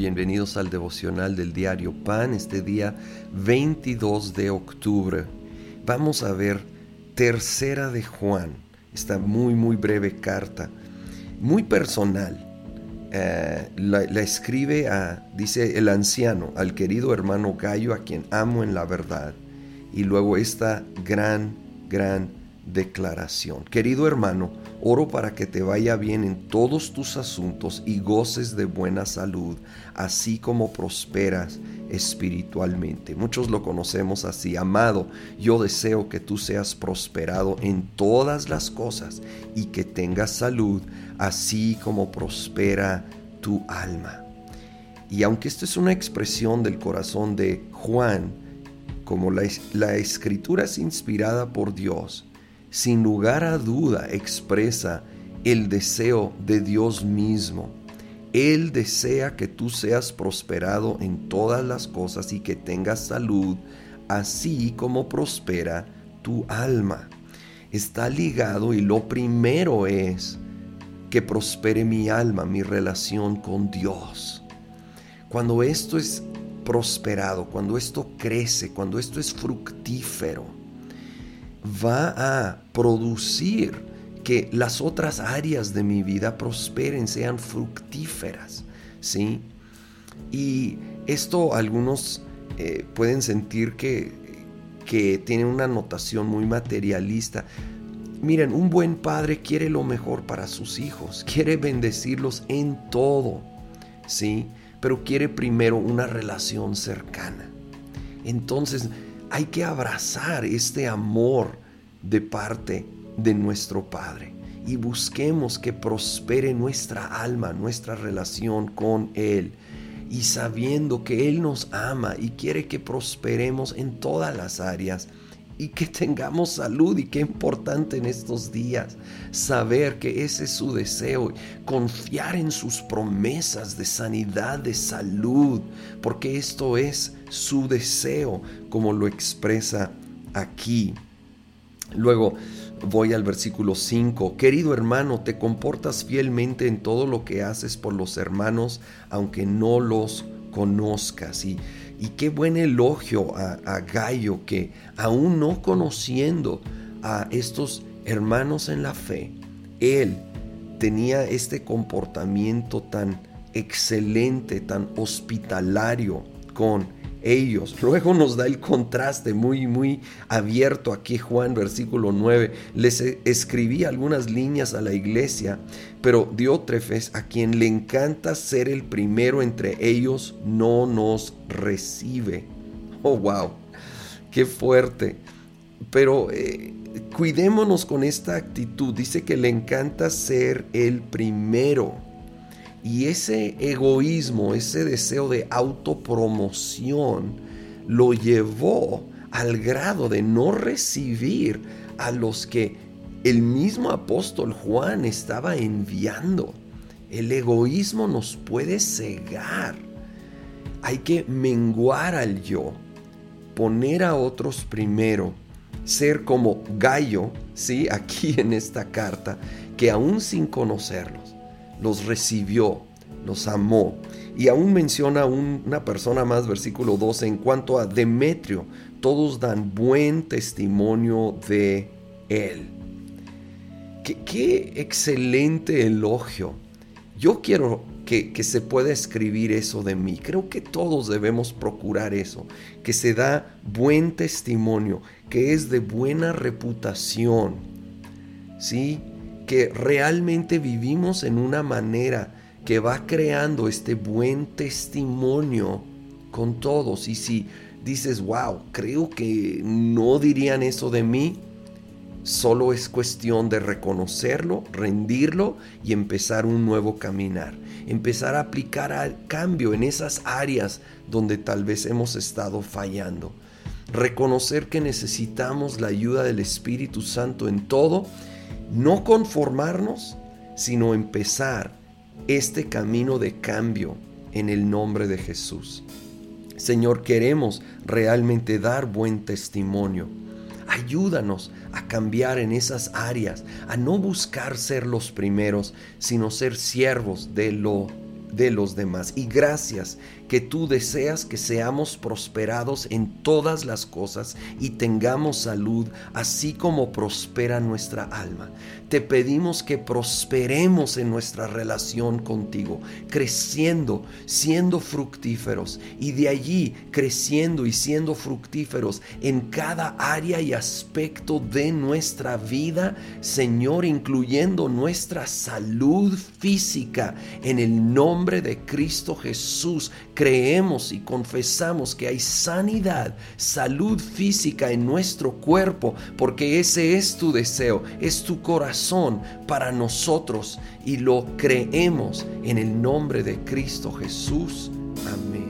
bienvenidos al devocional del diario Pan, este día 22 de octubre. Vamos a ver tercera de Juan, esta muy muy breve carta, muy personal. Eh, la, escribe a, dice el anciano, al querido hermano Gallo, a quien amo en la verdad. Y luego esta gran, gran declaración. Querido hermano, oro para que te vaya bien en todos tus asuntos y goces de buena salud, así como prosperas espiritualmente. Muchos lo conocemos así. Amado, yo deseo que tú seas prosperado en todas las cosas y que tengas salud, así como prospera tu alma. Y aunque esto es una expresión del corazón de Juan, como la, la escritura es inspirada por Dios, sin lugar a duda expresa el deseo de Dios mismo. Él desea que tú seas prosperado en todas las cosas y que tengas salud, así como prospera tu alma. Está ligado y lo primero es que prospere mi alma, mi relación con Dios. Cuando esto es prosperado, cuando esto crece, cuando esto es fructífero, va a producir que las otras áreas de mi vida prosperen, sean fructíferas, ¿sí? Y esto algunos eh, pueden sentir que, que tiene una notación muy materialista. Miren, un buen padre quiere lo mejor para sus hijos, quiere bendecirlos en todo, ¿sí? Pero quiere primero una relación cercana. Entonces, hay que abrazar este amor de parte de nuestro Padre y busquemos que prospere nuestra alma, nuestra relación con Él. Y sabiendo que Él nos ama y quiere que prosperemos en todas las áreas y que tengamos salud y qué importante en estos días saber que ese es su deseo, confiar en sus promesas de sanidad, de salud, porque esto es su deseo como lo expresa aquí. Luego voy al versículo 5. Querido hermano, te comportas fielmente en todo lo que haces por los hermanos, aunque no los conozcas. Y, y qué buen elogio a, a Gallo que aún no conociendo a estos hermanos en la fe, él tenía este comportamiento tan excelente, tan hospitalario con ellos. Luego nos da el contraste muy, muy abierto aquí Juan, versículo 9. Les escribí algunas líneas a la iglesia, pero Diótrefes, a quien le encanta ser el primero entre ellos, no nos recibe. Oh, wow, qué fuerte. Pero eh, cuidémonos con esta actitud. Dice que le encanta ser el primero. Y ese egoísmo, ese deseo de autopromoción, lo llevó al grado de no recibir a los que el mismo apóstol Juan estaba enviando. El egoísmo nos puede cegar. Hay que menguar al yo, poner a otros primero, ser como Gallo, ¿sí? Aquí en esta carta, que aún sin conocerlos, los recibió, los amó. Y aún menciona una persona más, versículo 12, en cuanto a Demetrio, todos dan buen testimonio de él. Qué, qué excelente elogio. Yo quiero que, que, se pueda escribir eso de mí. Creo que todos debemos procurar eso, que se da buen testimonio, que es de buena reputación. ¿Sí? Que realmente vivimos en una manera que va creando este buen testimonio con todos. Y si dices, wow, creo que no dirían eso de mí, solo es cuestión de reconocerlo, rendirlo y empezar un nuevo caminar. Empezar a aplicar al cambio en esas áreas donde tal vez hemos estado fallando. Reconocer que necesitamos la ayuda del Espíritu Santo en todo no conformarnos, sino empezar este camino de cambio en el nombre de Jesús. Señor, queremos realmente dar buen testimonio. Ayúdanos a cambiar en esas áreas, a no buscar ser los primeros, sino ser siervos de lo de los demás. Y gracias que tú deseas que seamos prosperados en todas las cosas y tengamos salud, así como prospera nuestra alma. Te pedimos que prosperemos en nuestra relación contigo, creciendo, siendo fructíferos y de allí creciendo y siendo fructíferos en cada área y aspecto de nuestra vida, Señor, incluyendo nuestra salud física en el nombre de Cristo Jesús creemos y confesamos que hay sanidad, salud física en nuestro cuerpo, porque ese es tu deseo, es tu corazón para nosotros y lo creemos en el nombre de Cristo Jesús. Amén.